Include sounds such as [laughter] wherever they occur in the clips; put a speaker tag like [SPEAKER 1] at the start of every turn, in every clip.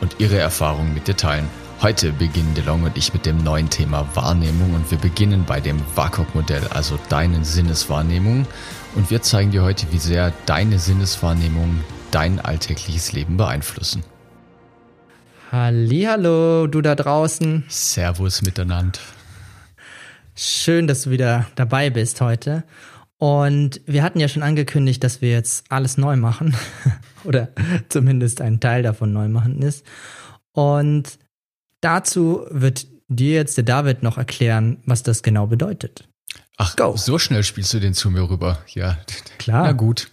[SPEAKER 1] und ihre Erfahrungen mit dir teilen. Heute beginnen DeLong und ich mit dem neuen Thema Wahrnehmung und wir beginnen bei dem WAKOK-Modell, also deinen Sinneswahrnehmung. Und wir zeigen dir heute, wie sehr deine Sinneswahrnehmung dein alltägliches Leben beeinflussen.
[SPEAKER 2] Hallo, du da draußen.
[SPEAKER 1] Servus miteinander.
[SPEAKER 2] Schön, dass du wieder dabei bist heute. Und wir hatten ja schon angekündigt, dass wir jetzt alles neu machen. [laughs] Oder zumindest ein Teil davon neu machen ist. Und dazu wird dir jetzt der David noch erklären, was das genau bedeutet.
[SPEAKER 1] Ach, Go. so schnell spielst du den zu mir rüber. Ja, [laughs]
[SPEAKER 2] klar.
[SPEAKER 1] Na gut.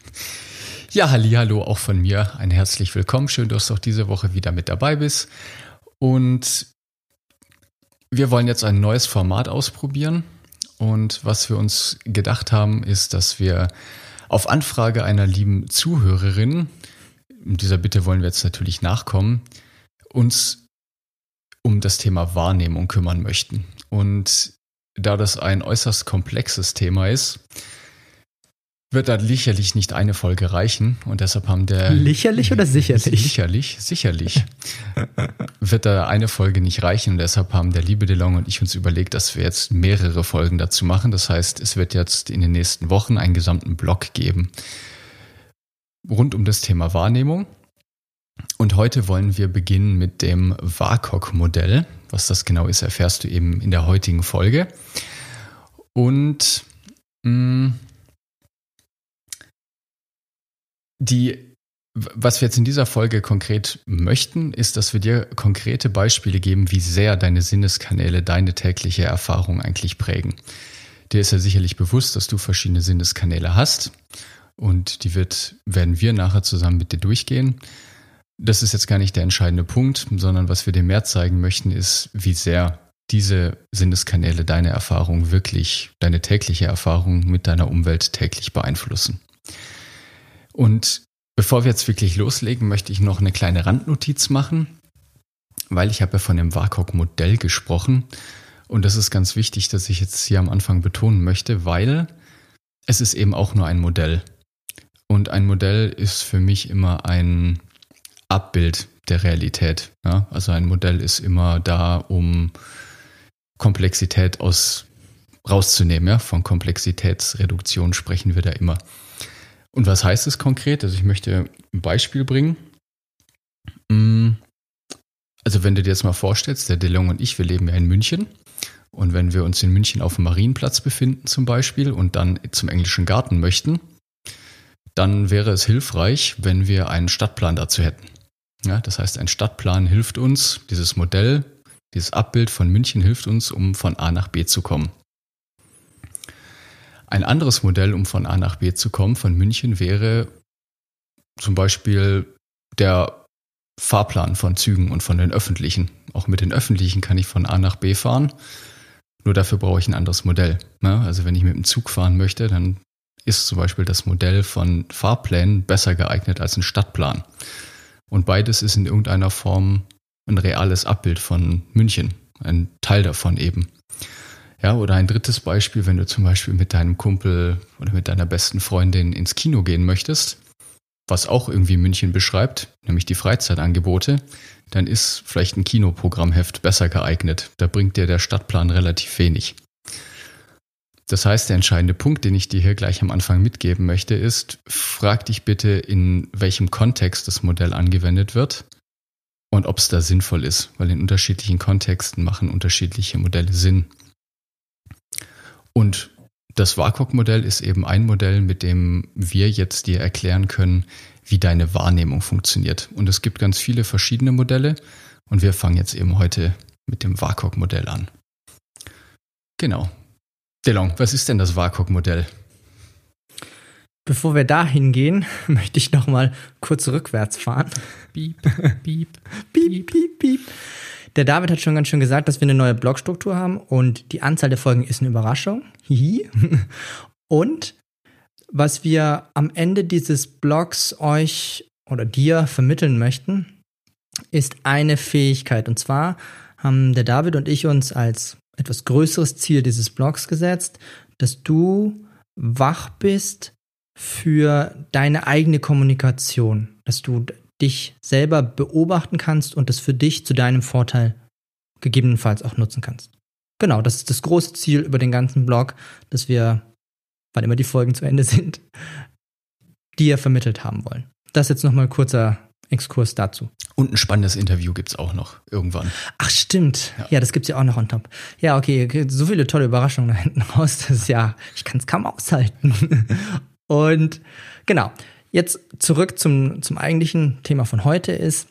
[SPEAKER 1] Ja, hallo auch von mir. Ein herzlich willkommen. Schön, dass du auch diese Woche wieder mit dabei bist. Und wir wollen jetzt ein neues Format ausprobieren. Und was wir uns gedacht haben, ist, dass wir auf Anfrage einer lieben Zuhörerin, dieser Bitte wollen wir jetzt natürlich nachkommen, uns um das Thema Wahrnehmung kümmern möchten. Und da das ein äußerst komplexes Thema ist, wird da sicherlich nicht eine Folge reichen und deshalb haben der
[SPEAKER 2] Licherlich oder sicherlich?
[SPEAKER 1] Sicherlich, sicherlich. wird da eine Folge nicht reichen und deshalb haben der liebe DeLong und ich uns überlegt, dass wir jetzt mehrere Folgen dazu machen. Das heißt, es wird jetzt in den nächsten Wochen einen gesamten Blog geben rund um das Thema Wahrnehmung. Und heute wollen wir beginnen mit dem WAKOK-Modell. Was das genau ist, erfährst du eben in der heutigen Folge. Und mh, mm, die, was wir jetzt in dieser Folge konkret möchten, ist, dass wir dir konkrete Beispiele geben, wie sehr deine Sinneskanäle deine tägliche Erfahrung eigentlich prägen. Dir ist ja sicherlich bewusst, dass du verschiedene Sinneskanäle hast und die wird, werden wir nachher zusammen mit dir durchgehen. Das ist jetzt gar nicht der entscheidende Punkt, sondern was wir dir mehr zeigen möchten, ist, wie sehr diese Sinneskanäle deine Erfahrung wirklich, deine tägliche Erfahrung mit deiner Umwelt täglich beeinflussen. Und bevor wir jetzt wirklich loslegen, möchte ich noch eine kleine Randnotiz machen, weil ich habe ja von dem WAKOK-Modell gesprochen. Und das ist ganz wichtig, dass ich jetzt hier am Anfang betonen möchte, weil es ist eben auch nur ein Modell. Und ein Modell ist für mich immer ein Abbild der Realität. Ja? Also ein Modell ist immer da, um Komplexität aus rauszunehmen. Ja? Von Komplexitätsreduktion sprechen wir da immer. Und was heißt es konkret? Also ich möchte ein Beispiel bringen. Mm, also wenn du dir jetzt mal vorstellst, der DeLong und ich, wir leben ja in München. Und wenn wir uns in München auf dem Marienplatz befinden zum Beispiel und dann zum englischen Garten möchten, dann wäre es hilfreich, wenn wir einen Stadtplan dazu hätten. Ja, das heißt, ein Stadtplan hilft uns, dieses Modell, dieses Abbild von München hilft uns, um von A nach B zu kommen. Ein anderes Modell, um von A nach B zu kommen, von München wäre zum Beispiel der Fahrplan von Zügen und von den öffentlichen. Auch mit den öffentlichen kann ich von A nach B fahren. Nur dafür brauche ich ein anderes Modell. Ne? Also wenn ich mit dem Zug fahren möchte, dann ist zum Beispiel das Modell von Fahrplänen besser geeignet als ein Stadtplan. Und beides ist in irgendeiner Form ein reales Abbild von München, ein Teil davon eben. Ja, oder ein drittes Beispiel, wenn du zum Beispiel mit deinem Kumpel oder mit deiner besten Freundin ins Kino gehen möchtest, was auch irgendwie München beschreibt, nämlich die Freizeitangebote, dann ist vielleicht ein Kinoprogrammheft besser geeignet. Da bringt dir der Stadtplan relativ wenig. Das heißt, der entscheidende Punkt, den ich dir hier gleich am Anfang mitgeben möchte, ist, frag dich bitte, in welchem Kontext das Modell angewendet wird und ob es da sinnvoll ist, weil in unterschiedlichen Kontexten machen unterschiedliche Modelle Sinn. Und das WAKOK-Modell ist eben ein Modell, mit dem wir jetzt dir erklären können, wie deine Wahrnehmung funktioniert. Und es gibt ganz viele verschiedene Modelle und wir fangen jetzt eben heute mit dem WAKOK-Modell an. Genau. Delong, was ist denn das WAKOK-Modell?
[SPEAKER 2] bevor wir da hingehen, [laughs] möchte ich noch mal kurz rückwärts fahren.
[SPEAKER 1] Piep, piep, [laughs]
[SPEAKER 2] piep, piep, piep. Der David hat schon ganz schön gesagt, dass wir eine neue Blogstruktur haben und die Anzahl der Folgen ist eine Überraschung. [laughs] Und was wir am Ende dieses Blogs euch oder dir vermitteln möchten, ist eine Fähigkeit. Und zwar haben der David und ich uns als etwas größeres Ziel dieses Blogs gesetzt, dass du wach bist für deine eigene Kommunikation, dass du dich selber beobachten kannst und das für dich zu deinem Vorteil gegebenenfalls auch nutzen kannst. Genau, das ist das große Ziel über den ganzen Blog, dass wir, wann immer die Folgen zu Ende sind, [laughs] dir vermittelt haben wollen. Das jetzt nochmal ein kurzer Exkurs dazu.
[SPEAKER 1] Und ein spannendes Interview gibt es auch noch irgendwann.
[SPEAKER 2] Ach, stimmt. Ja, ja das es ja auch noch on top. Ja, okay, so viele tolle Überraschungen da hinten raus. Das ist ja, ich kann es kaum aushalten. [laughs] Und genau, jetzt zurück zum, zum eigentlichen Thema von heute ist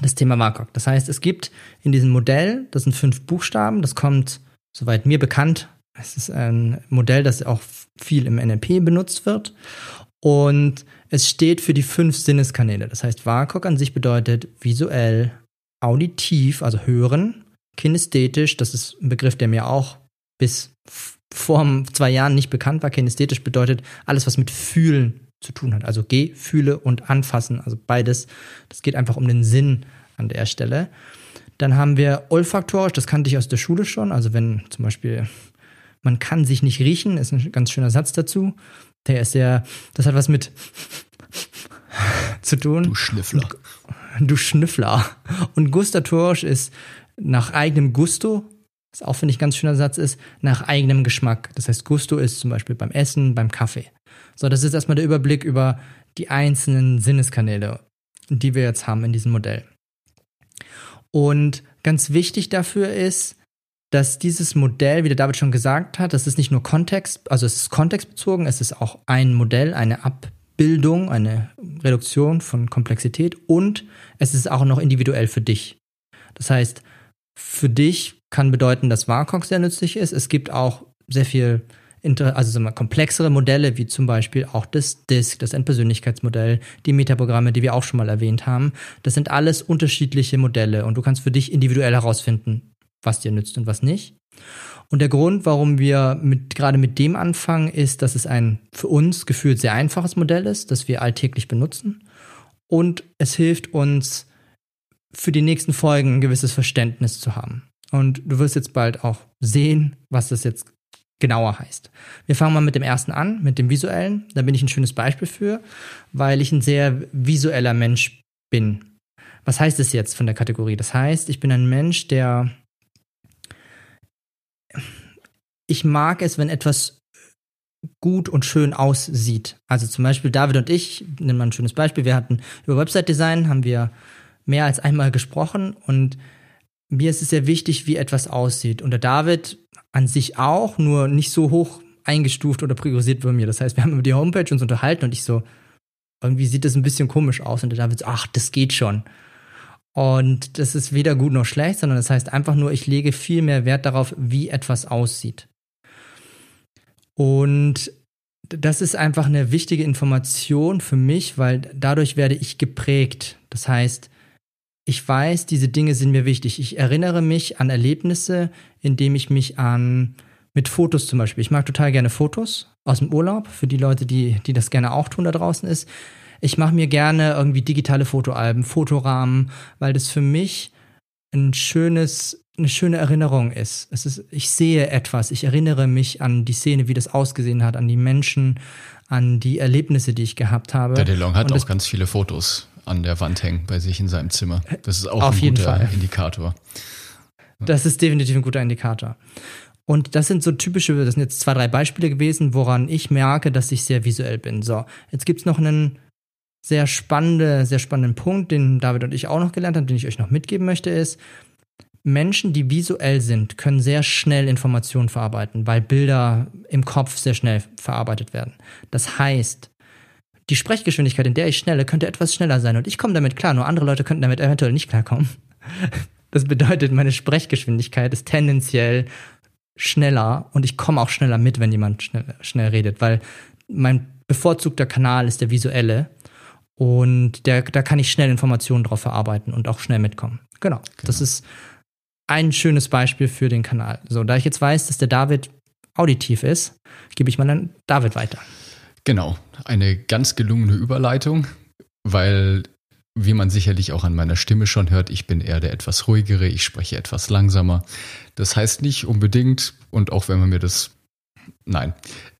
[SPEAKER 2] das Thema WAKOK. Das heißt, es gibt in diesem Modell, das sind fünf Buchstaben, das kommt, soweit mir bekannt, es ist ein Modell, das auch viel im NLP benutzt wird. Und es steht für die fünf Sinneskanäle. Das heißt, WAKOK an sich bedeutet visuell, auditiv, also hören, kinästhetisch, das ist ein Begriff, der mir auch bis vor zwei Jahren nicht bekannt war. Kinästhetisch bedeutet alles, was mit Fühlen zu tun hat. Also Gefühle und Anfassen, also beides. Das geht einfach um den Sinn an der Stelle. Dann haben wir olfaktorisch, das kannte ich aus der Schule schon. Also wenn zum Beispiel man kann sich nicht riechen, ist ein ganz schöner Satz dazu. Der ist sehr, das hat was mit [laughs] zu tun.
[SPEAKER 1] Du Schnüffler.
[SPEAKER 2] Du Schnüffler. Und gustatorisch ist nach eigenem Gusto, was auch, finde ich, ganz schöner Satz ist, nach eigenem Geschmack. Das heißt, Gusto ist zum Beispiel beim Essen, beim Kaffee. So, das ist erstmal der Überblick über die einzelnen Sinneskanäle, die wir jetzt haben in diesem Modell. Und ganz wichtig dafür ist, dass dieses Modell, wie der David schon gesagt hat, das ist nicht nur Kontext, also es ist kontextbezogen, es ist auch ein Modell, eine Abbildung, eine Reduktion von Komplexität und es ist auch noch individuell für dich. Das heißt, für dich kann bedeuten, dass WARCOG sehr nützlich ist. Es gibt auch sehr viel also sagen wir, komplexere Modelle, wie zum Beispiel auch das DISC, das Endpersönlichkeitsmodell, die Metaprogramme, die wir auch schon mal erwähnt haben. Das sind alles unterschiedliche Modelle und du kannst für dich individuell herausfinden, was dir nützt und was nicht. Und der Grund, warum wir mit, gerade mit dem anfangen, ist, dass es ein für uns gefühlt sehr einfaches Modell ist, das wir alltäglich benutzen. Und es hilft uns, für die nächsten Folgen ein gewisses Verständnis zu haben. Und du wirst jetzt bald auch sehen, was das jetzt genauer heißt. Wir fangen mal mit dem ersten an, mit dem visuellen. Da bin ich ein schönes Beispiel für, weil ich ein sehr visueller Mensch bin. Was heißt es jetzt von der Kategorie? Das heißt, ich bin ein Mensch, der ich mag es, wenn etwas gut und schön aussieht. Also zum Beispiel David und ich, nehmen wir ein schönes Beispiel, wir hatten über Website-Design, haben wir mehr als einmal gesprochen und mir ist es sehr wichtig, wie etwas aussieht. Und der David an sich auch, nur nicht so hoch eingestuft oder priorisiert bei mir. Das heißt, wir haben über die Homepage uns unterhalten und ich so, irgendwie sieht das ein bisschen komisch aus. Und der David so, ach, das geht schon. Und das ist weder gut noch schlecht, sondern das heißt einfach nur, ich lege viel mehr Wert darauf, wie etwas aussieht. Und das ist einfach eine wichtige Information für mich, weil dadurch werde ich geprägt. Das heißt, ich weiß, diese Dinge sind mir wichtig. Ich erinnere mich an Erlebnisse, indem ich mich an mit Fotos zum Beispiel. Ich mag total gerne Fotos aus dem Urlaub, für die Leute, die, die das gerne auch tun da draußen ist. Ich mache mir gerne irgendwie digitale Fotoalben, Fotorahmen, weil das für mich ein schönes, eine schöne Erinnerung ist. Es ist. Ich sehe etwas, ich erinnere mich an die Szene, wie das ausgesehen hat, an die Menschen, an die Erlebnisse, die ich gehabt habe.
[SPEAKER 1] Der DeLong hat auch ganz viele Fotos an der Wand hängen bei sich in seinem Zimmer. Das ist auch
[SPEAKER 2] Auf
[SPEAKER 1] ein guter. Indikator.
[SPEAKER 2] Das ist definitiv ein guter Indikator. Und das sind so typische, das sind jetzt zwei, drei Beispiele gewesen, woran ich merke, dass ich sehr visuell bin. So, jetzt gibt's noch einen sehr spannende, sehr spannenden Punkt, den David und ich auch noch gelernt haben, den ich euch noch mitgeben möchte, ist, Menschen, die visuell sind, können sehr schnell Informationen verarbeiten, weil Bilder im Kopf sehr schnell verarbeitet werden. Das heißt, die Sprechgeschwindigkeit, in der ich schnelle, könnte etwas schneller sein und ich komme damit klar, nur andere Leute könnten damit eventuell nicht klarkommen. [laughs] Das bedeutet, meine Sprechgeschwindigkeit ist tendenziell schneller und ich komme auch schneller mit, wenn jemand schnell, schnell redet, weil mein bevorzugter Kanal ist der visuelle. Und der, da kann ich schnell Informationen drauf verarbeiten und auch schnell mitkommen. Genau. genau. Das ist ein schönes Beispiel für den Kanal. So, da ich jetzt weiß, dass der David auditiv ist, gebe ich mal an David weiter.
[SPEAKER 1] Genau. Eine ganz gelungene Überleitung, weil wie man sicherlich auch an meiner Stimme schon hört, ich bin eher der etwas ruhigere, ich spreche etwas langsamer. Das heißt nicht unbedingt, und auch wenn man mir das, nein,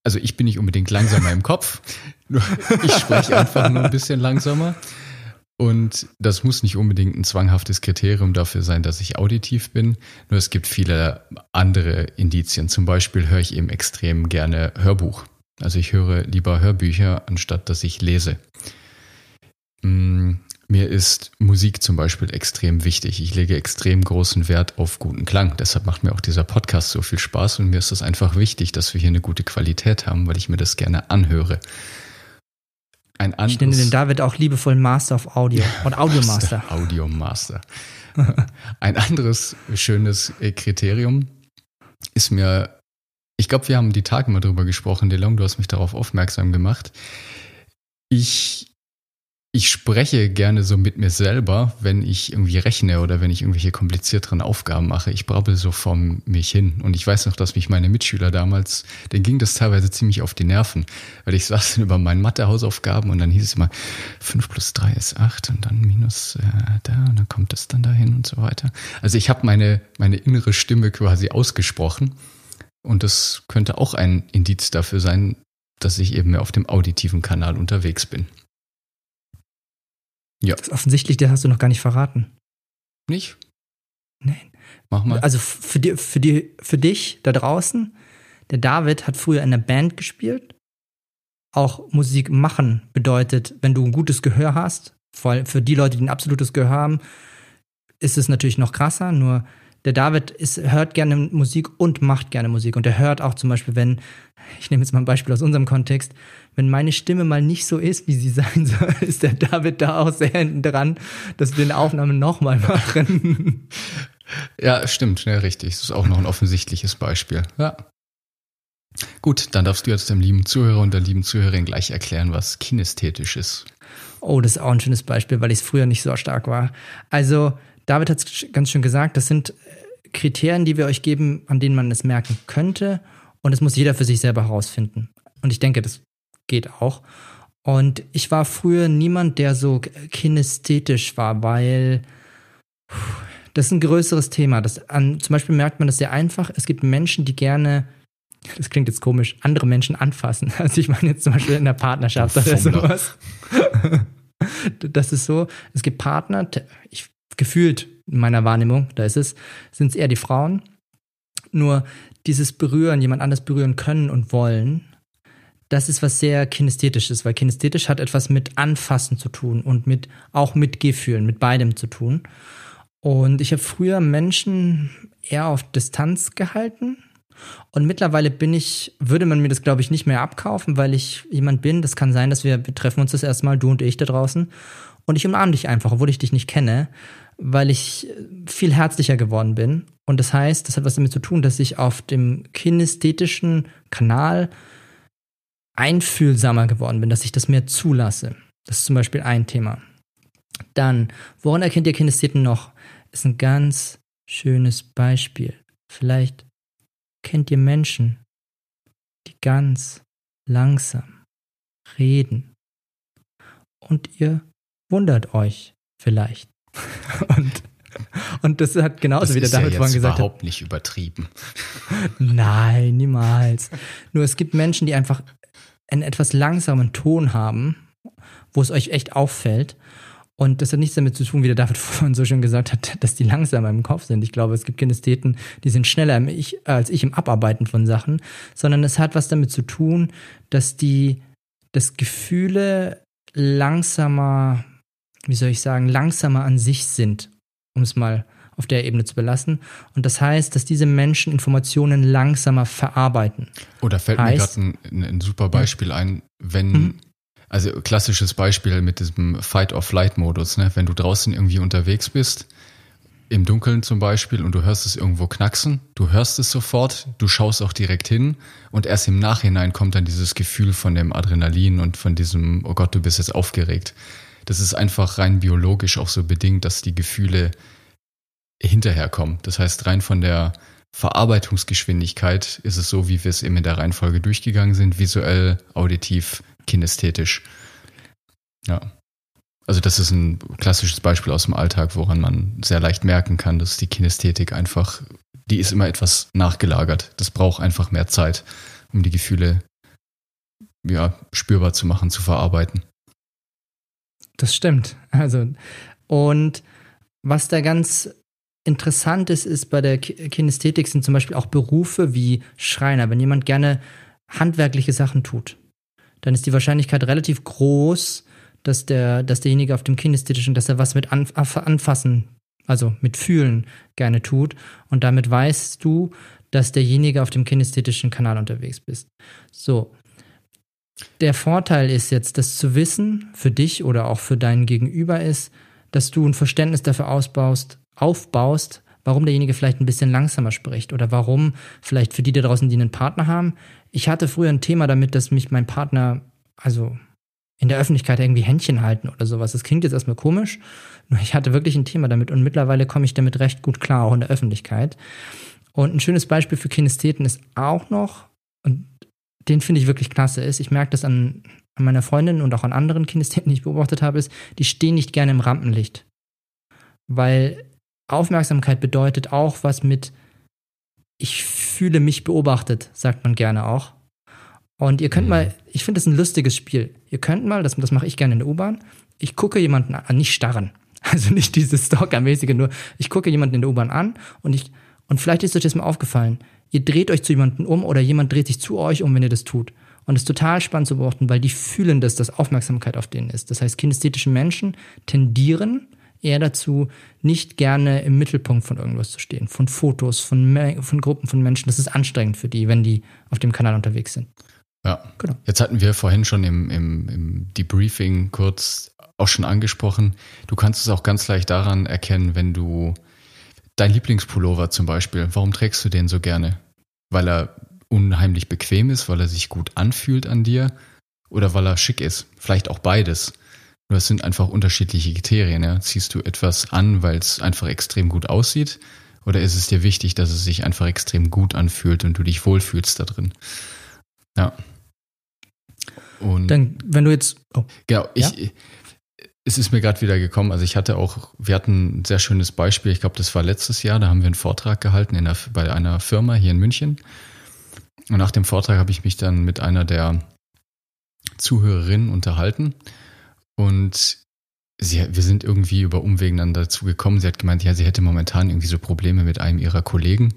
[SPEAKER 1] also ich bin nicht unbedingt langsamer im Kopf, [laughs] ich spreche einfach nur ein bisschen langsamer. Und das muss nicht unbedingt ein zwanghaftes Kriterium dafür sein, dass ich auditiv bin. Nur es gibt viele andere Indizien. Zum Beispiel höre ich eben extrem gerne Hörbuch. Also ich höre lieber Hörbücher, anstatt dass ich lese. Hm, mir ist Musik zum Beispiel extrem wichtig. Ich lege extrem großen Wert auf guten Klang. Deshalb macht mir auch dieser Podcast so viel Spaß und mir ist es einfach wichtig, dass wir hier eine gute Qualität haben, weil ich mir das gerne anhöre.
[SPEAKER 2] Ein anderes, ich nenne den David auch liebevoll Master of Audio [laughs] und Audio Master.
[SPEAKER 1] Audio Master. Ein anderes schönes Kriterium ist mir, ich glaube, wir haben die Tage mal drüber gesprochen, DeLong, du hast mich darauf aufmerksam gemacht. Ich ich spreche gerne so mit mir selber, wenn ich irgendwie rechne oder wenn ich irgendwelche komplizierteren Aufgaben mache. Ich brabbel so vor mich hin. Und ich weiß noch, dass mich meine Mitschüler damals, denen ging das teilweise ziemlich auf die Nerven, weil ich [laughs] saß dann über meine Mathe-Hausaufgaben und dann hieß es immer, 5 plus 3 ist 8 und dann minus äh, da und dann kommt das dann dahin und so weiter. Also ich habe meine, meine innere Stimme quasi ausgesprochen. Und das könnte auch ein Indiz dafür sein, dass ich eben mehr auf dem auditiven Kanal unterwegs bin.
[SPEAKER 2] Ja. Das offensichtlich, das hast du noch gar nicht verraten.
[SPEAKER 1] Nicht?
[SPEAKER 2] Nein. Mach mal. Also für, die, für, die, für dich da draußen, der David hat früher in einer Band gespielt. Auch Musik machen bedeutet, wenn du ein gutes Gehör hast, vor allem für die Leute, die ein absolutes Gehör haben, ist es natürlich noch krasser, nur der David ist, hört gerne Musik und macht gerne Musik. Und er hört auch zum Beispiel, wenn, ich nehme jetzt mal ein Beispiel aus unserem Kontext, wenn meine Stimme mal nicht so ist, wie sie [laughs] sein soll, ist der David da auch sehr hinten dran, dass wir eine Aufnahme nochmal machen. [laughs]
[SPEAKER 1] Ja, stimmt, ja, richtig. Das ist auch noch ein offensichtliches Beispiel. Ja. Gut, dann darfst du jetzt dem lieben Zuhörer und der lieben Zuhörerin gleich erklären, was kinästhetisch ist.
[SPEAKER 2] Oh, das ist auch ein schönes Beispiel, weil ich es früher nicht so stark war. Also, David hat es ganz schön gesagt, das sind Kriterien, die wir euch geben, an denen man es merken könnte. Und es muss jeder für sich selber herausfinden. Und ich denke, das geht auch. Und ich war früher niemand, der so kinästhetisch war, weil das ist ein größeres Thema. Das an, zum Beispiel merkt man das sehr einfach. Es gibt Menschen, die gerne, das klingt jetzt komisch, andere Menschen anfassen. [laughs] Also ich meine jetzt zum Beispiel in der Partnerschaft oder sowas. [laughs] Das ist so. Es gibt Partner, ich gefühlt in meiner Wahrnehmung, da ist es, sind es eher die Frauen. Nur dieses Berühren, jemand anders berühren können und wollen, das ist was sehr kinästhetisches, weil kinästhetisch hat etwas mit Anfassen zu tun und mit auch mit Gefühlen, mit beidem zu tun. Und ich habe früher Menschen eher auf Distanz gehalten. Und mittlerweile bin ich, würde man mir das, glaube ich, nicht mehr abkaufen, weil ich jemand bin. Das kann sein, dass wir, wir treffen uns das erstmal, du und ich da draußen. Und ich umarme dich einfach, obwohl ich dich nicht kenne, weil ich viel herzlicher geworden bin. Und das heißt, das hat was damit zu tun, dass ich auf dem kinästhetischen Kanal einfühlsamer geworden bin, dass ich das mehr zulasse. Das ist zum Beispiel ein Thema. Dann, woran erkennt ihr Kinestheten noch? Ist ein ganz schönes Beispiel. Vielleicht kennt ihr Menschen, die ganz langsam reden. Und ihr wundert euch vielleicht. [laughs] und, und das hat genauso
[SPEAKER 1] das
[SPEAKER 2] wie der David
[SPEAKER 1] ja
[SPEAKER 2] vorhin gesagt hat.
[SPEAKER 1] überhaupt nicht übertrieben. [laughs]
[SPEAKER 2] Nein, niemals. Nur es gibt Menschen, die einfach einen etwas langsamen Ton haben, wo es euch echt auffällt. Und das hat nichts damit zu tun, wie der David [laughs] vorhin so schön gesagt hat, dass die langsamer im Kopf sind. Ich glaube, es gibt Kinestheten, die sind schneller ich, als ich im Abarbeiten von Sachen, sondern es hat was damit zu tun, dass die, dass Gefühle langsamer, wie soll ich sagen, langsamer an sich sind, um es mal auf der Ebene zu belassen. Und das heißt, dass diese Menschen Informationen langsamer verarbeiten.
[SPEAKER 1] Oder fällt heißt, mir gerade ein, ein, super Beispiel ein, wenn, mhm. also klassisches Beispiel mit diesem Fight-or-Flight-Modus, ne? wenn du draußen irgendwie unterwegs bist im Dunkeln zum Beispiel und du hörst es irgendwo knacksen, du hörst es sofort, du schaust auch direkt hin und erst im Nachhinein kommt dann dieses Gefühl von dem Adrenalin und von diesem, oh Gott, du bist jetzt aufgeregt. Das ist einfach rein biologisch auch so bedingt, dass die Gefühle hinterherkommen. Das heißt, rein von der Verarbeitungsgeschwindigkeit ist es so, wie wir es eben in der Reihenfolge durchgegangen sind, visuell, auditiv, kinästhetisch. Ja. Also das ist ein klassisches Beispiel aus dem Alltag, woran man sehr leicht merken kann, dass die Kinästhetik einfach, die ist immer etwas nachgelagert. Das braucht einfach mehr Zeit, um die Gefühle ja, spürbar zu machen, zu verarbeiten.
[SPEAKER 2] Das stimmt. Also, und was da ganz interessant ist, ist bei der Kinästhetik sind zum Beispiel auch Berufe wie Schreiner. Wenn jemand gerne handwerkliche Sachen tut, dann ist die Wahrscheinlichkeit relativ groß, dass, der, dass derjenige auf dem kinästhetischen, dass er was mit anfassen, also mit fühlen gerne tut. Und damit weißt du, dass derjenige auf dem kinästhetischen Kanal unterwegs bist. So. Der Vorteil ist jetzt, das zu wissen für dich oder auch für deinen Gegenüber ist, dass du ein Verständnis dafür ausbaust, aufbaust, warum derjenige vielleicht ein bisschen langsamer spricht oder warum vielleicht für die da draußen, die einen Partner haben. Ich hatte früher ein Thema damit, dass mich mein Partner, also in der Öffentlichkeit irgendwie Händchen halten oder sowas. Das klingt jetzt erstmal komisch, nur ich hatte wirklich ein Thema damit und mittlerweile komme ich damit recht gut klar, auch in der Öffentlichkeit. Und ein schönes Beispiel für Kinestheten ist auch noch, den finde ich wirklich klasse, ist, ich merke das an, an meiner Freundin und auch an anderen Kinestheten, die ich beobachtet habe, ist, die stehen nicht gerne im Rampenlicht. Weil Aufmerksamkeit bedeutet auch was mit, ich fühle mich beobachtet, sagt man gerne auch. Und ihr könnt mhm. mal, ich finde das ein lustiges Spiel. Ihr könnt mal, das, das mache ich gerne in der U-Bahn, ich gucke jemanden an, nicht starren. [laughs] Also nicht dieses Stalker-mäßige, nur ich gucke jemanden in der U-Bahn an und ich, und vielleicht ist euch das mal aufgefallen. Ihr dreht euch zu jemandem um oder jemand dreht sich zu euch um, wenn ihr das tut. Und es ist total spannend zu beobachten, weil die fühlen das, dass Aufmerksamkeit auf denen ist. Das heißt, kinästhetische Menschen tendieren eher dazu, nicht gerne im Mittelpunkt von irgendwas zu stehen. Von Fotos, von, von Gruppen von Menschen. Das ist anstrengend für die, wenn die auf dem Kanal unterwegs sind.
[SPEAKER 1] Ja, genau. Jetzt hatten wir vorhin schon im, im, im Debriefing kurz auch schon angesprochen. Du kannst es auch ganz leicht daran erkennen, wenn du dein Lieblingspullover zum Beispiel, warum trägst du den so gerne? Weil er unheimlich bequem ist, weil er sich gut anfühlt an dir oder weil er schick ist? Vielleicht auch beides. Nur es sind einfach unterschiedliche Kriterien. Ja? Ziehst du etwas an, weil es einfach extrem gut aussieht? Oder ist es dir wichtig, dass es sich einfach extrem gut anfühlt und du dich wohlfühlst da drin? Ja.
[SPEAKER 2] Und Dann, wenn du jetzt.
[SPEAKER 1] Oh. Genau, ich. Ja? Es ist mir gerade wieder gekommen, also ich hatte auch, wir hatten ein sehr schönes Beispiel, ich glaube, das war letztes Jahr, da haben wir einen Vortrag gehalten der, bei einer Firma hier in München. Und nach dem Vortrag habe ich mich dann mit einer der Zuhörerinnen unterhalten. Und sie, wir sind irgendwie über Umwegen dann dazu gekommen. Sie hat gemeint, ja, sie hätte momentan irgendwie so Probleme mit einem ihrer Kollegen.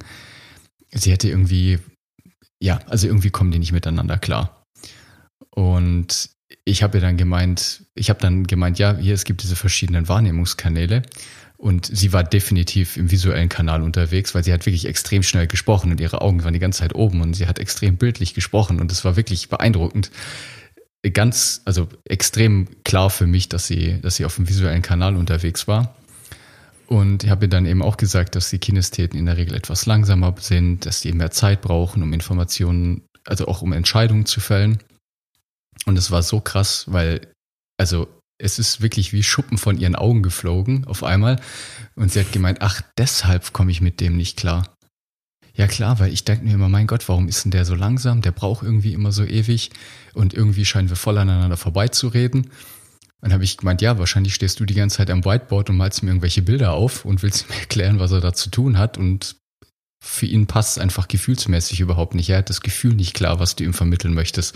[SPEAKER 1] Sie hätte irgendwie, ja, also irgendwie kommen die nicht miteinander klar. Und ich habe ihr dann gemeint, ich habe dann gemeint, ja, hier, es gibt diese verschiedenen Wahrnehmungskanäle. Und sie war definitiv im visuellen Kanal unterwegs, weil sie hat wirklich extrem schnell gesprochen und ihre Augen waren die ganze Zeit oben und sie hat extrem bildlich gesprochen und es war wirklich beeindruckend. Ganz, also extrem klar für mich, dass sie, dass sie auf dem visuellen Kanal unterwegs war. Und ich habe ihr dann eben auch gesagt, dass die Kinestheten in der Regel etwas langsamer sind, dass die mehr Zeit brauchen, um Informationen, also auch um Entscheidungen zu fällen. Und es war so krass, weil, also es ist wirklich wie Schuppen von ihren Augen geflogen auf einmal. Und sie hat gemeint, ach, deshalb komme ich mit dem nicht klar. Ja klar, weil ich denke mir immer, mein Gott, warum ist denn der so langsam? Der braucht irgendwie immer so ewig und irgendwie scheinen wir voll aneinander vorbeizureden. Dann habe ich gemeint, ja, wahrscheinlich stehst du die ganze Zeit am Whiteboard und malst mir irgendwelche Bilder auf und willst [laughs] mir erklären, was er da zu tun hat. Und für ihn passt es einfach gefühlsmäßig überhaupt nicht. Er hat das Gefühl nicht klar, was du ihm vermitteln möchtest.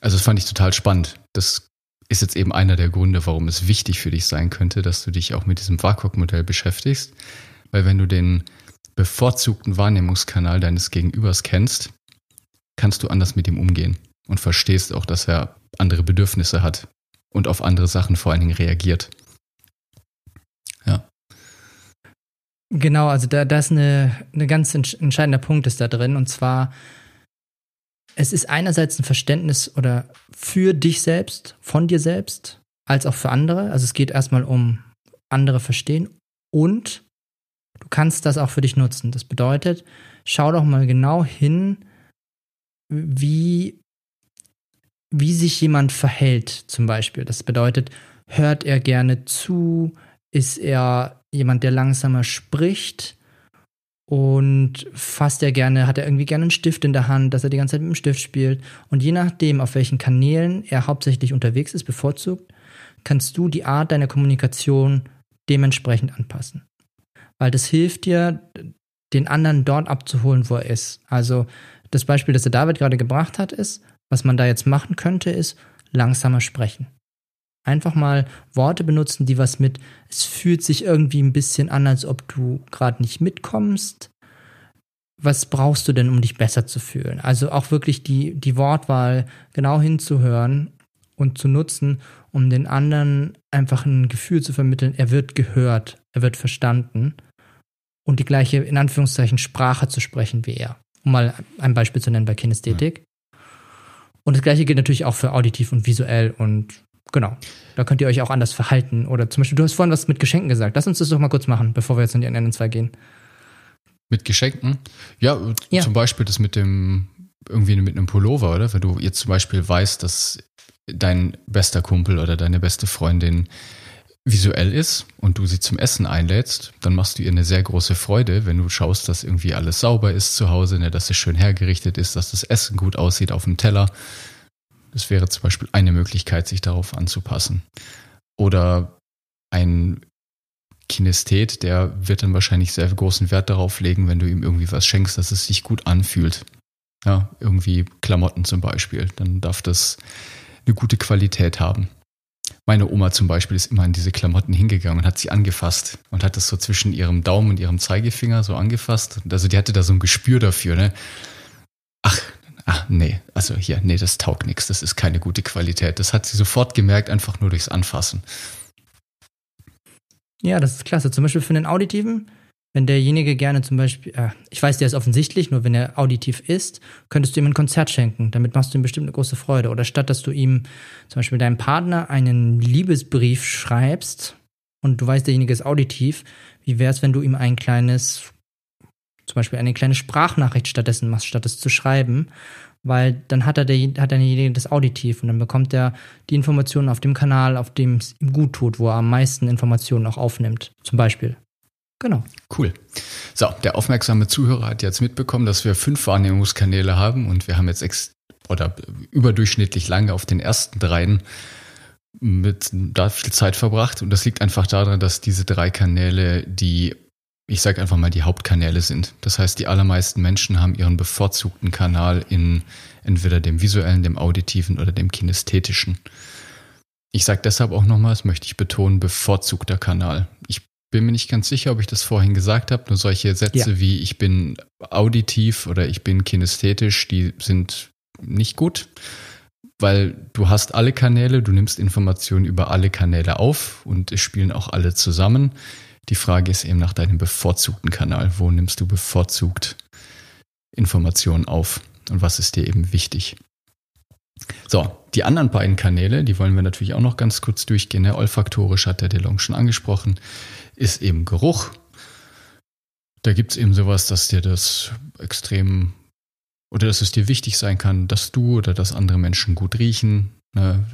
[SPEAKER 1] Also das fand ich total spannend. Das ist jetzt eben einer der Gründe, warum es wichtig für dich sein könnte, dass du dich auch mit diesem WAKOK-Modell beschäftigst. Weil wenn du den bevorzugten Wahrnehmungskanal deines Gegenübers kennst, kannst du anders mit ihm umgehen und verstehst auch, dass er andere Bedürfnisse hat und auf andere Sachen vor allen Dingen reagiert. Ja.
[SPEAKER 2] Genau, also da, da ist eine, eine ganz entscheidender Punkt ist da drin und zwar es ist einerseits ein Verständnis oder für dich selbst, von dir selbst, als auch für andere. Also es geht erstmal um andere verstehen und Du kannst das auch für dich nutzen. Das bedeutet, schau doch mal genau hin, wie, wie sich jemand verhält, zum Beispiel. Das bedeutet, hört er gerne zu? Ist er jemand, der langsamer spricht? Und fasst er gerne, hat er irgendwie gerne einen Stift in der Hand, dass er die ganze Zeit mit dem Stift spielt. Und je nachdem, auf welchen Kanälen er hauptsächlich unterwegs ist, bevorzugt, kannst du die Art deiner Kommunikation dementsprechend anpassen. Weil das hilft dir, den anderen dort abzuholen, wo er ist. Also das Beispiel, das der David gerade gebracht hat, ist, was man da jetzt machen könnte, ist langsamer sprechen. Einfach mal Worte benutzen, die was mit, es fühlt sich irgendwie ein bisschen an, als ob du gerade nicht mitkommst. Was brauchst du denn, um dich besser zu fühlen? Also auch wirklich die, die Wortwahl genau hinzuhören und zu nutzen, um den anderen einfach ein Gefühl zu vermitteln, er wird gehört, er wird verstanden und die gleiche, in Anführungszeichen, Sprache zu sprechen wie er. Um mal ein Beispiel zu nennen bei Kinästhetik. Und das gleiche gilt natürlich auch für auditiv und visuell und Genau. Da könnt ihr euch auch anders verhalten. Oder zum Beispiel, du hast vorhin was mit Geschenken gesagt. Lass uns das doch mal kurz machen, bevor wir jetzt in die anderen zwei gehen.
[SPEAKER 1] Mit Geschenken? Ja, ja, zum Beispiel das mit dem, irgendwie mit einem Pullover, oder? Wenn du jetzt zum Beispiel weißt, dass dein bester Kumpel oder deine beste Freundin visuell ist und du sie zum Essen einlädst, dann machst du ihr eine sehr große Freude, wenn du schaust, dass irgendwie alles sauber ist zu Hause, ne, dass es schön hergerichtet ist, dass das Essen gut aussieht auf dem Teller. Das wäre zum Beispiel eine Möglichkeit, sich darauf anzupassen. Oder ein Kinesthet, der wird dann wahrscheinlich sehr großen Wert darauf legen, wenn du ihm irgendwie was schenkst, dass es sich gut anfühlt. Ja, irgendwie Klamotten zum Beispiel. Dann darf das eine gute Qualität haben. Meine Oma zum Beispiel ist immer in diese Klamotten hingegangen und hat sie angefasst und hat das so zwischen ihrem Daumen und ihrem Zeigefinger so angefasst. Also die hatte da so ein Gespür dafür, ne? Ach, ah, nee, also hier, nee, das taugt nichts, das ist keine gute Qualität. Das hat sie sofort gemerkt, einfach nur durchs Anfassen.
[SPEAKER 2] Ja, das ist klasse. Zum Beispiel für den Auditiven, wenn derjenige gerne zum Beispiel, äh, ich weiß, der ist offensichtlich, nur wenn er auditiv ist, könntest du ihm ein Konzert schenken. Damit machst du ihm bestimmt eine große Freude. Oder statt dass du ihm zum Beispiel deinem Partner einen Liebesbrief schreibst und du weißt, derjenige ist auditiv, wie wäre es, wenn du ihm ein kleines zum Beispiel eine kleine Sprachnachricht stattdessen machst, statt es zu schreiben, weil dann hat er der, hat derjenige das Auditiv und dann bekommt er die Informationen auf dem Kanal, auf dem es ihm gut tut, wo er am meisten Informationen auch aufnimmt, zum Beispiel. Genau.
[SPEAKER 1] Cool. So, der aufmerksame Zuhörer hat jetzt mitbekommen, dass wir fünf Wahrnehmungskanäle haben und wir haben jetzt ex oder überdurchschnittlich lange auf den ersten dreien mit da viel Zeit verbracht und das liegt einfach daran, dass diese drei Kanäle die ich sage einfach mal, die Hauptkanäle sind. Das heißt, die allermeisten Menschen haben ihren bevorzugten Kanal in entweder dem visuellen, dem auditiven oder dem kinästhetischen. Ich sage deshalb auch nochmals, möchte ich betonen, bevorzugter Kanal. Ich bin mir nicht ganz sicher, ob ich das vorhin gesagt habe, nur solche Sätze ja. wie ich bin auditiv oder ich bin kinästhetisch, die sind nicht gut, weil du hast alle Kanäle, du nimmst Informationen über alle Kanäle auf und es spielen auch alle zusammen. Die Frage ist eben nach deinem bevorzugten Kanal. Wo nimmst du bevorzugt Informationen auf und was ist dir eben wichtig? So, die anderen beiden Kanäle, die wollen wir natürlich auch noch ganz kurz durchgehen. Der olfaktorisch hat der DeLong schon angesprochen, ist eben Geruch. Da gibt es eben sowas, dass dir das extrem oder dass es dir wichtig sein kann, dass du oder dass andere Menschen gut riechen. Ne?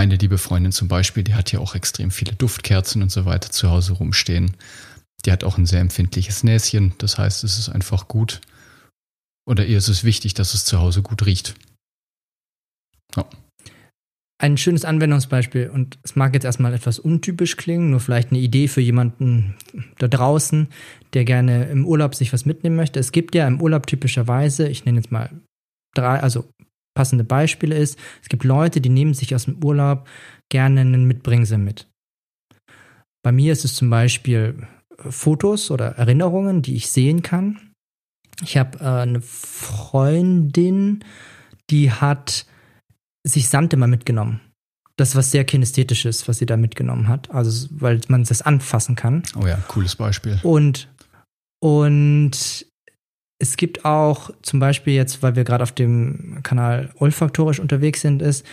[SPEAKER 1] Meine liebe Freundin zum Beispiel, die hat ja auch extrem viele Duftkerzen und so weiter zu Hause rumstehen. Die hat auch ein sehr empfindliches Näschen. Das heißt, es ist einfach gut. Oder ihr ist es wichtig, dass es zu Hause gut riecht.
[SPEAKER 2] Ja. Ein schönes Anwendungsbeispiel, und es mag jetzt erstmal etwas untypisch klingen, nur vielleicht eine Idee für jemanden da draußen, der gerne im Urlaub sich was mitnehmen möchte. Es gibt ja im Urlaub typischerweise, ich nenne jetzt mal drei, also passende Beispiele ist, es gibt Leute, die nehmen sich aus dem Urlaub gerne einen Mitbringsel mit. Bei mir ist es zum Beispiel äh, Fotos oder Erinnerungen, die ich sehen kann. Ich habe äh, eine Freundin, die hat sich Sand immer mitgenommen. Das ist was sehr kinästhetisches, was sie da mitgenommen hat. Also, weil man das anfassen kann.
[SPEAKER 1] Oh ja, cooles Beispiel.
[SPEAKER 2] Und, und es gibt auch zum Beispiel jetzt, weil wir gerade auf dem Kanal olfaktorisch unterwegs sind, ist,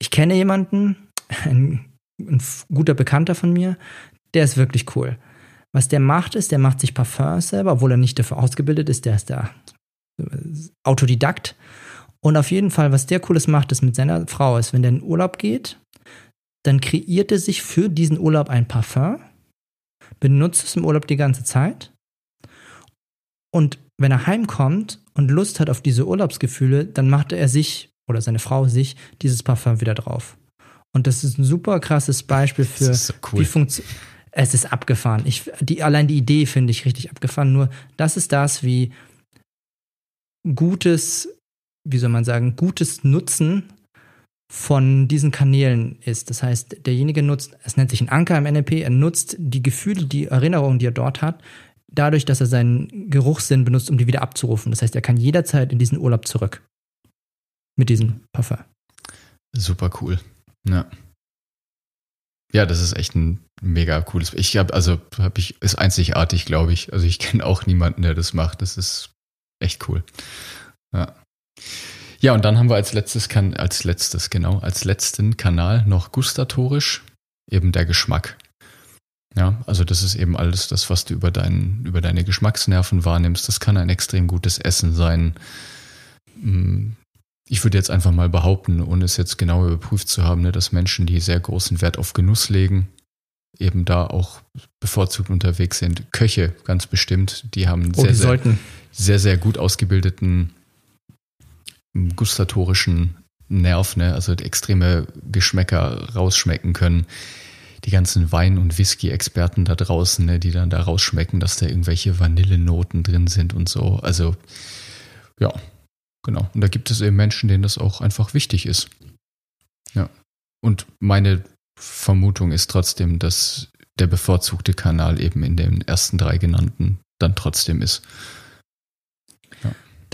[SPEAKER 2] ich kenne jemanden, [laughs] ein, ein, guter Bekannter von mir, der ist wirklich cool. Was der macht, ist, der macht sich Parfums selber, obwohl er nicht dafür ausgebildet ist, der ist der Autodidakt. Und auf jeden Fall, was der Cooles macht, ist mit seiner Frau, ist, wenn der in Urlaub geht, dann kreiert er sich für diesen Urlaub ein Parfum, benutzt es im Urlaub die ganze Zeit. Und wenn er heimkommt und Lust hat auf diese Urlaubsgefühle, dann macht er sich oder seine Frau sich dieses Parfum wieder drauf. Und das ist ein super krasses Beispiel für
[SPEAKER 1] so cool.
[SPEAKER 2] wie funktioniert. Es ist abgefahren. Ich, die, allein die Idee finde ich richtig abgefahren. Nur das ist das, wie gutes, wie soll man sagen, gutes Nutzen von diesen Kanälen ist. Das heißt, derjenige nutzt, es nennt sich ein Anker im NLP, er nutzt die Gefühle, die Erinnerungen, die er dort hat, dadurch, dass er seinen Geruchssinn benutzt, um die wieder abzurufen. Das heißt, er kann jederzeit in diesen Urlaub zurück. Mit diesem Parfum.
[SPEAKER 1] Super cool. Ja. Ja, das ist echt ein mega cooles. Ich habe also habe ich ist einzigartig, glaube ich. Also ich kenne auch niemanden, der das macht. Das ist echt cool. Ja. Ja, und dann haben wir als letztes als letztes genau als letzten Kanal noch gustatorisch eben der Geschmack. Ja, also das ist eben alles das, was du über deinen über deine Geschmacksnerven wahrnimmst. Das kann ein extrem gutes Essen sein. Hm, ich würde jetzt einfach mal behaupten, ohne es jetzt genau überprüft zu haben, ne, dass Menschen, die sehr großen Wert auf Genuss legen, eben da auch bevorzugt unterwegs sind. Köche ganz bestimmt, die haben
[SPEAKER 2] Oh,
[SPEAKER 1] sehr,
[SPEAKER 2] die
[SPEAKER 1] sehr, sehr, sehr gut ausgebildeten gustatorischen Nerv, ne? also extreme Geschmäcker rausschmecken können. Die ganzen Wein- und Whisky-Experten da draußen, ne, die dann da rausschmecken, dass da irgendwelche Vanillenoten drin sind und so. Also, ja, genau. Und da gibt es eben Menschen, denen das auch einfach wichtig ist. Ja. Und meine Vermutung ist trotzdem, dass der bevorzugte Kanal eben in den ersten drei genannten dann trotzdem ist.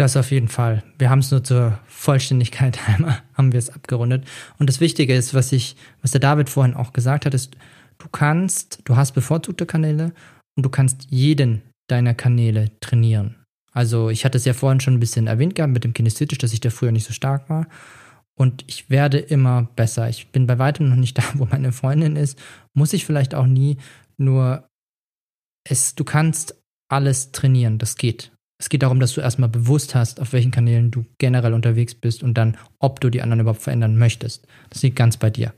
[SPEAKER 2] Das auf jeden Fall. Wir haben es nur zur Vollständigkeit [laughs] einmal, haben wir es abgerundet. Und das Wichtige ist, was ich, was der David vorhin auch gesagt hat, ist, du kannst, du hast bevorzugte Kanäle und du kannst jeden deiner Kanäle trainieren. Also ich hatte es ja vorhin schon ein bisschen erwähnt gehabt mit dem Kinästhetisch, dass ich da früher nicht so stark war. Und ich werde immer besser. Ich bin bei weitem noch nicht [laughs] da, wo meine Freundin ist. Muss ich vielleicht auch nie. Nur es, du kannst alles trainieren. Das geht. Es geht darum, dass du erstmal bewusst hast, auf welchen Kanälen du generell unterwegs bist und dann, ob du die anderen überhaupt verändern möchtest. Das liegt ganz bei dir.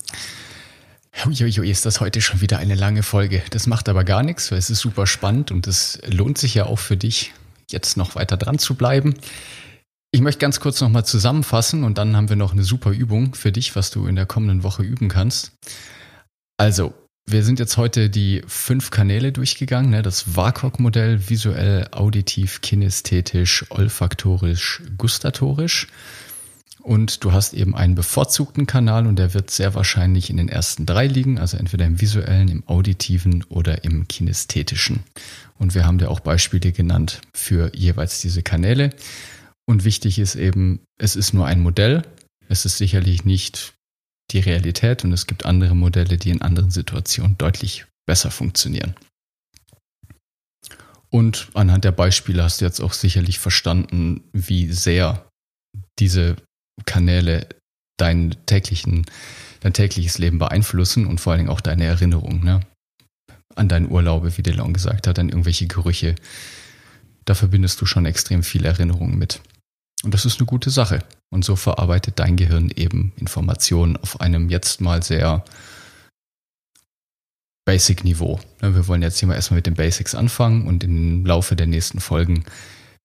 [SPEAKER 1] Uiuiui, ist das heute schon wieder eine lange Folge. Das macht aber gar nichts, weil es ist super spannend und es lohnt sich ja auch für dich, jetzt noch weiter dran zu bleiben. Ich möchte ganz kurz nochmal zusammenfassen und dann haben wir noch eine super Übung für dich, was du in der kommenden Woche üben kannst. Also, wir sind jetzt heute die fünf Kanäle durchgegangen, ne? das WAKOK-Modell, visuell, auditiv, kinästhetisch, olfaktorisch, gustatorisch. Und du hast eben einen bevorzugten Kanal und der wird sehr wahrscheinlich in den ersten drei liegen, also entweder im visuellen, im auditiven oder im kinästhetischen. Und wir haben dir auch Beispiele genannt für jeweils diese Kanäle. Und wichtig ist eben, es ist nur ein Modell. Es ist sicherlich nicht die Realität und es gibt andere Modelle, die in anderen Situationen deutlich besser funktionieren. Und anhand der Beispiele hast du jetzt auch sicherlich verstanden, wie sehr diese Kanäle deinen täglichen, dein tägliches Leben beeinflussen und vor allen Dingen auch deine Erinnerung ne? an deine Urlaube, wie Delon gesagt hat, an irgendwelche Gerüche. Da verbindest du schon extrem viele Erinnerungen mit. Und das ist eine gute Sache. Und so verarbeitet dein Gehirn eben Informationen auf einem jetzt mal sehr Basic-Niveau. Wir wollen jetzt hier mal erstmal mit den Basics anfangen und im Laufe der nächsten Folgen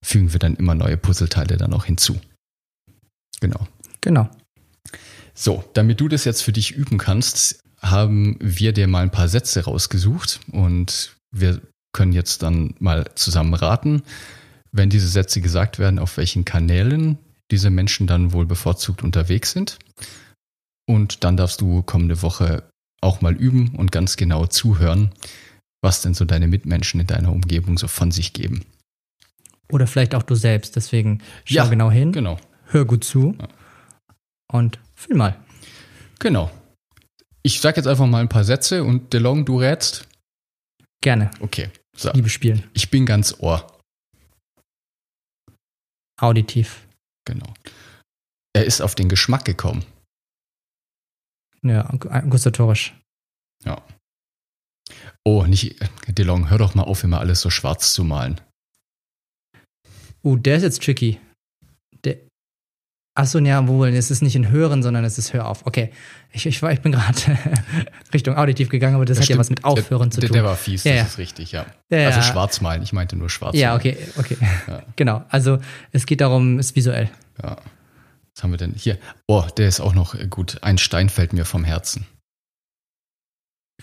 [SPEAKER 1] fügen wir dann immer neue Puzzleteile dann auch hinzu. Genau.
[SPEAKER 2] Genau.
[SPEAKER 1] So, damit du das jetzt für dich üben kannst, haben wir dir mal ein paar Sätze rausgesucht und wir können jetzt dann mal zusammen raten, wenn diese Sätze gesagt werden, auf welchen Kanälen diese Menschen dann wohl bevorzugt unterwegs sind. Und dann darfst du kommende Woche auch mal üben und ganz genau zuhören, was denn so deine Mitmenschen in deiner Umgebung so von sich geben.
[SPEAKER 2] Oder vielleicht auch du selbst. Deswegen schau
[SPEAKER 1] Ja,
[SPEAKER 2] genau hin,
[SPEAKER 1] Genau.
[SPEAKER 2] hör gut zu
[SPEAKER 1] Ja.
[SPEAKER 2] und fühl mal.
[SPEAKER 1] Genau. Ich sag jetzt einfach mal ein paar Sätze und DeLong, du rätst.
[SPEAKER 2] Gerne.
[SPEAKER 1] Okay. So.
[SPEAKER 2] Liebe spielen.
[SPEAKER 1] Ich bin ganz Ohr.
[SPEAKER 2] Auditiv.
[SPEAKER 1] Genau. Er ist auf den Geschmack gekommen.
[SPEAKER 2] Ja, gustatorisch.
[SPEAKER 1] Ja. Oh, nicht, DeLong, hör doch mal auf, immer alles so schwarz zu malen.
[SPEAKER 2] Uh, der ist jetzt tricky. Achso, ja, wohl, es ist nicht in Hören, sondern es ist Hör auf. Okay. Ich, ich, war, ich bin gerade [laughs] Richtung Auditiv gegangen, aber das, das hat stimmt. ja was mit Aufhören
[SPEAKER 1] der,
[SPEAKER 2] zu tun.
[SPEAKER 1] Der war fies,
[SPEAKER 2] ja,
[SPEAKER 1] das
[SPEAKER 2] ja.
[SPEAKER 1] ist richtig, ja. ja also schwarz malen, ich meinte nur schwarz
[SPEAKER 2] Ja, okay, okay. [laughs] Genau. Also es geht darum, es ist visuell.
[SPEAKER 1] Ja. Was haben wir denn hier? Oh, der ist auch noch gut. Ein Stein fällt mir vom Herzen.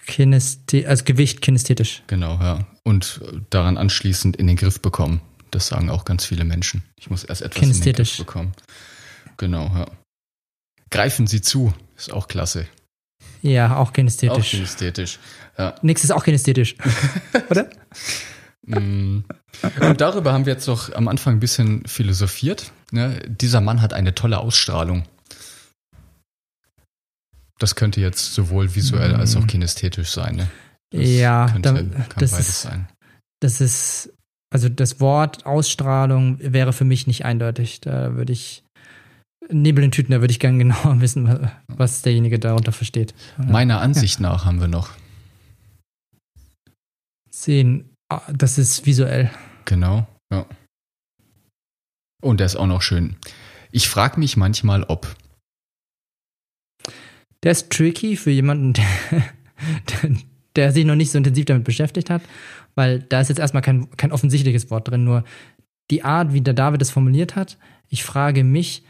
[SPEAKER 2] Kinesthe also Gewicht kinästhetisch.
[SPEAKER 1] Genau, ja. Und daran anschließend in den Griff bekommen. Das sagen auch ganz viele Menschen. Ich muss erst etwas in den Griff bekommen. Genau, ja. Greifen Sie zu, ist auch klasse.
[SPEAKER 2] Ja, auch kinästhetisch.
[SPEAKER 1] Auch kinästhetisch. Ja.
[SPEAKER 2] Nix ist auch kinästhetisch, [laughs] oder?
[SPEAKER 1] Mm. Und darüber haben wir jetzt noch am Anfang ein bisschen philosophiert. Ne? Dieser Mann hat eine tolle Ausstrahlung. Das könnte jetzt sowohl visuell als auch kinästhetisch sein. Ne?
[SPEAKER 2] Ja, könnte, dann, kann das beides ist, sein. Das ist, also das Wort Ausstrahlung wäre für mich nicht eindeutig. Da würde ich Nebel in Tüten, da würde ich gerne [laughs] genauer wissen, was derjenige darunter versteht.
[SPEAKER 1] Meiner Ansicht ja. nach haben wir noch.
[SPEAKER 2] Sehen, ah, das ist visuell.
[SPEAKER 1] Genau, ja. Und der ist auch noch schön. Ich frage mich manchmal, ob
[SPEAKER 2] der ist tricky für jemanden, [laughs] der, der, sich noch nicht so intensiv damit beschäftigt hat, weil da ist jetzt erstmal kein, kein offensichtliches Wort drin, nur die Art, wie der David es formuliert hat, ich frage mich,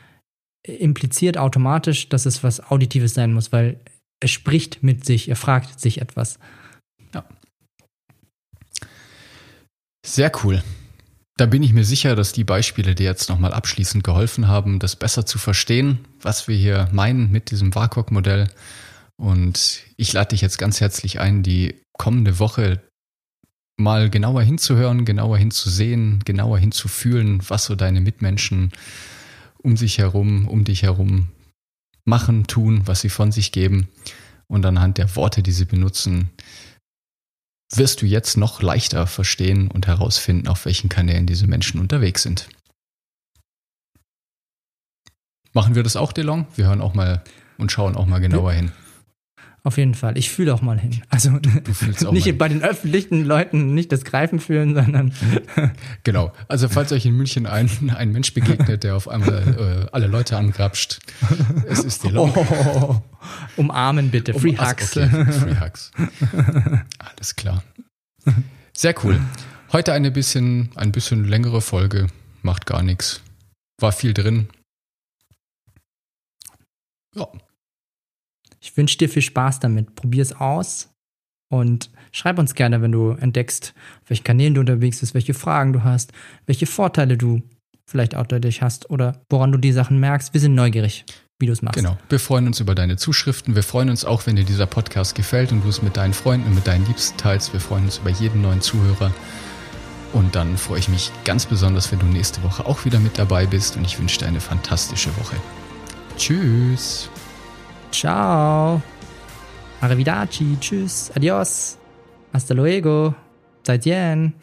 [SPEAKER 2] impliziert automatisch, dass es was Auditives sein muss, weil er spricht mit sich, er fragt sich etwas.
[SPEAKER 1] Ja. Sehr cool. Da bin ich mir sicher, dass die Beispiele dir jetzt nochmal abschließend geholfen haben, das besser zu verstehen, was wir hier meinen mit diesem WACOG-Modell. Und ich lade dich jetzt ganz herzlich ein, die kommende Woche mal genauer hinzuhören, genauer hinzusehen, genauer hinzufühlen, was so deine Mitmenschen um sich herum, um dich herum machen, tun, was sie von sich geben. Und anhand der Worte, die sie benutzen, wirst du jetzt noch leichter verstehen und herausfinden, auf welchen Kanälen diese Menschen unterwegs sind. Machen wir das auch, DeLong? Wir hören auch mal und schauen auch mal genauer hin.
[SPEAKER 2] Auf jeden Fall. Ich fühle auch mal hin. Also [laughs] nicht bei den öffentlichen Leuten nicht das Greifen fühlen, sondern. [laughs]
[SPEAKER 1] genau. Also falls euch in München ein, ein Mensch begegnet, der auf einmal äh, alle Leute angrapscht, es ist die Long. Oh,
[SPEAKER 2] umarmen bitte. Free um, Hugs. Okay. Free Hugs.
[SPEAKER 1] Alles klar. Sehr cool. Heute eine bisschen, ein bisschen längere Folge. Macht gar nichts. War viel drin.
[SPEAKER 2] Ja, ich wünsche dir viel Spaß damit. Probier es aus und schreib uns gerne, wenn du entdeckst, auf welchen Kanälen du unterwegs bist, welche Fragen du hast, welche Vorteile du vielleicht auch dadurch hast oder woran du die Sachen merkst. Wir sind neugierig, wie du es machst.
[SPEAKER 1] Genau. Wir freuen uns über deine Zuschriften. Wir freuen uns auch, wenn dir dieser Podcast gefällt und du es mit deinen Freunden und mit deinen Liebsten teilst. Wir freuen uns über jeden neuen Zuhörer. Und dann freue ich mich ganz besonders, wenn du nächste Woche auch wieder mit dabei bist. Und ich wünsche dir eine fantastische Woche. Tschüss.
[SPEAKER 2] Ciao. Arrivederci. Tschüss. Adios. Hasta luego. 再见。